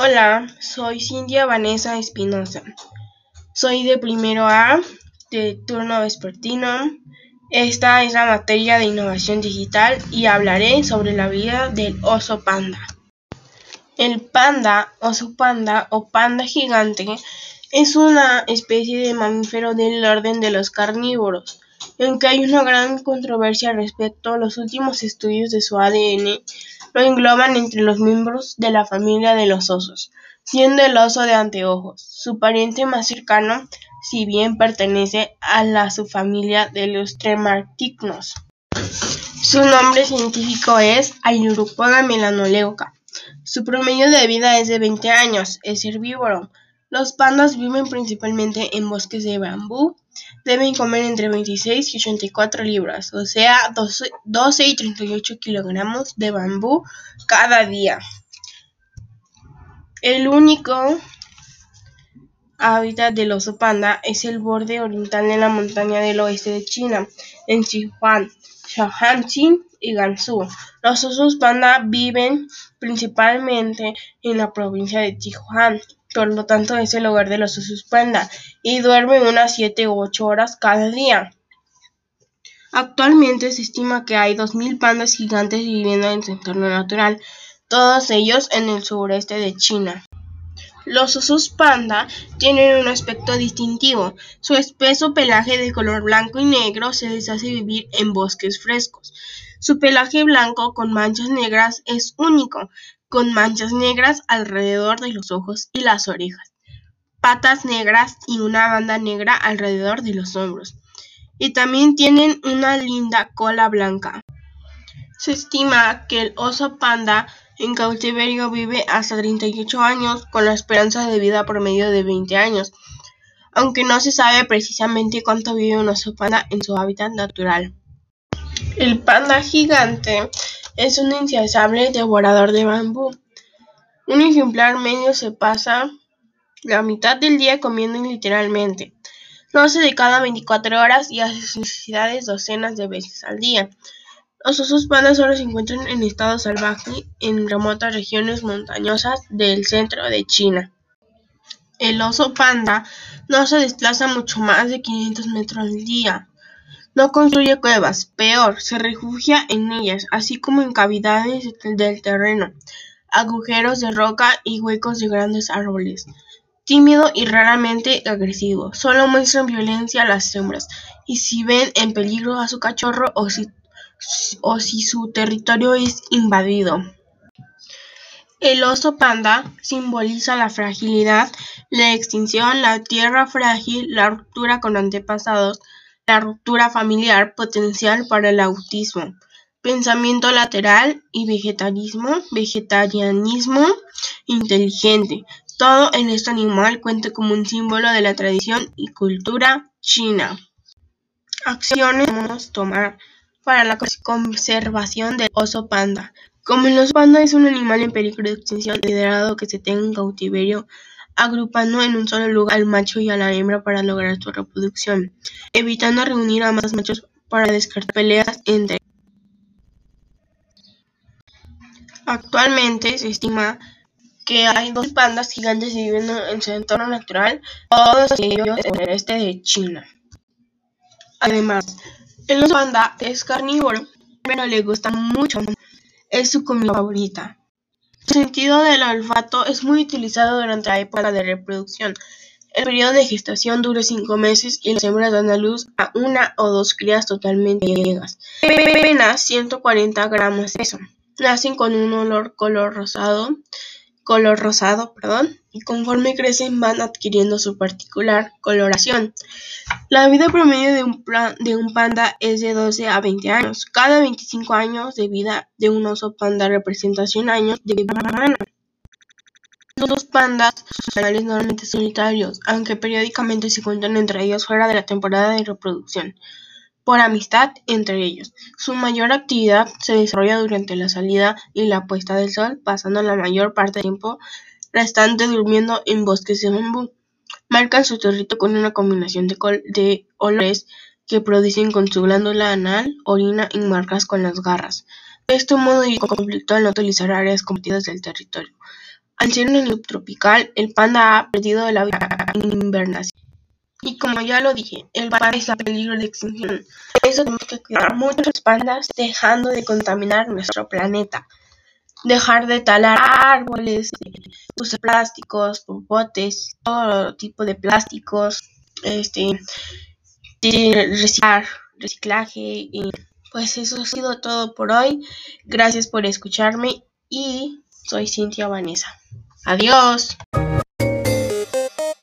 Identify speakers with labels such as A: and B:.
A: Hola, soy Cintia Vanessa Espinosa. Soy de primero A, de turno vespertino. Esta es la materia de innovación digital y hablaré sobre la vida del oso panda. El panda, oso panda o panda gigante es una especie de mamífero del orden de los carnívoros. Aunque hay una gran controversia respecto, los últimos estudios de su ADN lo engloban entre los miembros de la familia de los osos, siendo el oso de anteojos su pariente más cercano, si bien pertenece a la subfamilia de los tremarticnos. Su nombre científico es Ailuropoda melanoleuca. Su promedio de vida es de 20 años, es herbívoro. Los pandas viven principalmente en bosques de bambú. Deben comer entre 26 y 84 libras, o sea, 12, y 38 kilogramos de bambú cada día. El único hábitat del oso panda es el borde oriental de la montaña del oeste de China, en Sichuan, Shaanxi y Gansu. Los osos panda viven principalmente en la provincia de Sichuan por lo tanto es el hogar de los osos panda, y duerme unas 7 u 8 horas cada día. Actualmente se estima que hay 2.000 pandas gigantes viviendo en su entorno natural, todos ellos en el sureste de China. Los osos panda tienen un aspecto distintivo. Su espeso pelaje de color blanco y negro se les hace vivir en bosques frescos. Su pelaje blanco con manchas negras es único, con manchas negras alrededor de los ojos y las orejas, patas negras y una banda negra alrededor de los hombros. Y también tienen una linda cola blanca. Se estima que el oso panda en cautiverio vive hasta 38 años con la esperanza de vida promedio de 20 años, aunque no se sabe precisamente cuánto vive un oso panda en su hábitat natural. El panda gigante es un insaciable devorador de bambú. Un ejemplar medio se pasa la mitad del día comiendo literalmente. Lo hace de cada 24 horas y hace sus necesidades docenas de veces al día. Los osos pandas solo se encuentran en estado salvaje en remotas regiones montañosas del centro de China. El oso panda no se desplaza mucho más de 500 metros al día. No construye cuevas, peor, se refugia en ellas, así como en cavidades del terreno, agujeros de roca y huecos de grandes árboles. Tímido y raramente agresivo, solo muestran violencia a las hembras y si ven en peligro a su cachorro o si, o si su territorio es invadido. El oso panda simboliza la fragilidad, la extinción, la tierra frágil, la ruptura con antepasados, la ruptura familiar potencial para el autismo, pensamiento lateral y vegetarianismo, vegetarianismo inteligente. Todo en este animal cuenta como un símbolo de la tradición y cultura china. Acciones debemos tomar para la conservación del oso panda. Como el oso panda es un animal en peligro de extinción, liderado que se tenga en cautiverio agrupando en un solo lugar al macho y a la hembra para lograr su reproducción, evitando reunir a más machos para descartar peleas entre Actualmente se estima que hay dos pandas gigantes viviendo en su entorno natural, todos ellos en el este de China. Además, el oso panda es carnívoro, pero le gusta mucho, es su comida favorita. El sentido del olfato es muy utilizado durante la época de reproducción. El periodo de gestación dura cinco meses y las hembras dan a luz a una o dos crías totalmente ciegas. Apenas 140 gramos de peso. Nacen con un olor color rosado color rosado, perdón, y conforme crecen van adquiriendo su particular coloración. La vida promedio de un, de un panda es de 12 a 20 años. Cada 25 años de vida de un oso panda representa 100 años de vida humana. Los pandas son animales normalmente solitarios, aunque periódicamente se encuentran entre ellos fuera de la temporada de reproducción por amistad entre ellos. Su mayor actividad se desarrolla durante la salida y la puesta del sol, pasando la mayor parte del tiempo restante durmiendo en bosques de bambú. Marcan su territorio con una combinación de, olores que producen con su glándula anal, orina y marcas con las garras. De este modo y conflicto al no utilizar áreas compartidas del territorio. Al ser un subtropical, el panda ha perdido la invernación. Y como ya lo dije, el panda está en peligro de extinción. Por eso tenemos que cuidar muchos pandas dejando de contaminar nuestro planeta. Dejar de talar árboles, usar plásticos, popotes, todo tipo de plásticos, este, reciclar, reciclaje y pues eso ha sido todo por hoy. Gracias por escucharme y soy Cintia Vanessa. Adiós.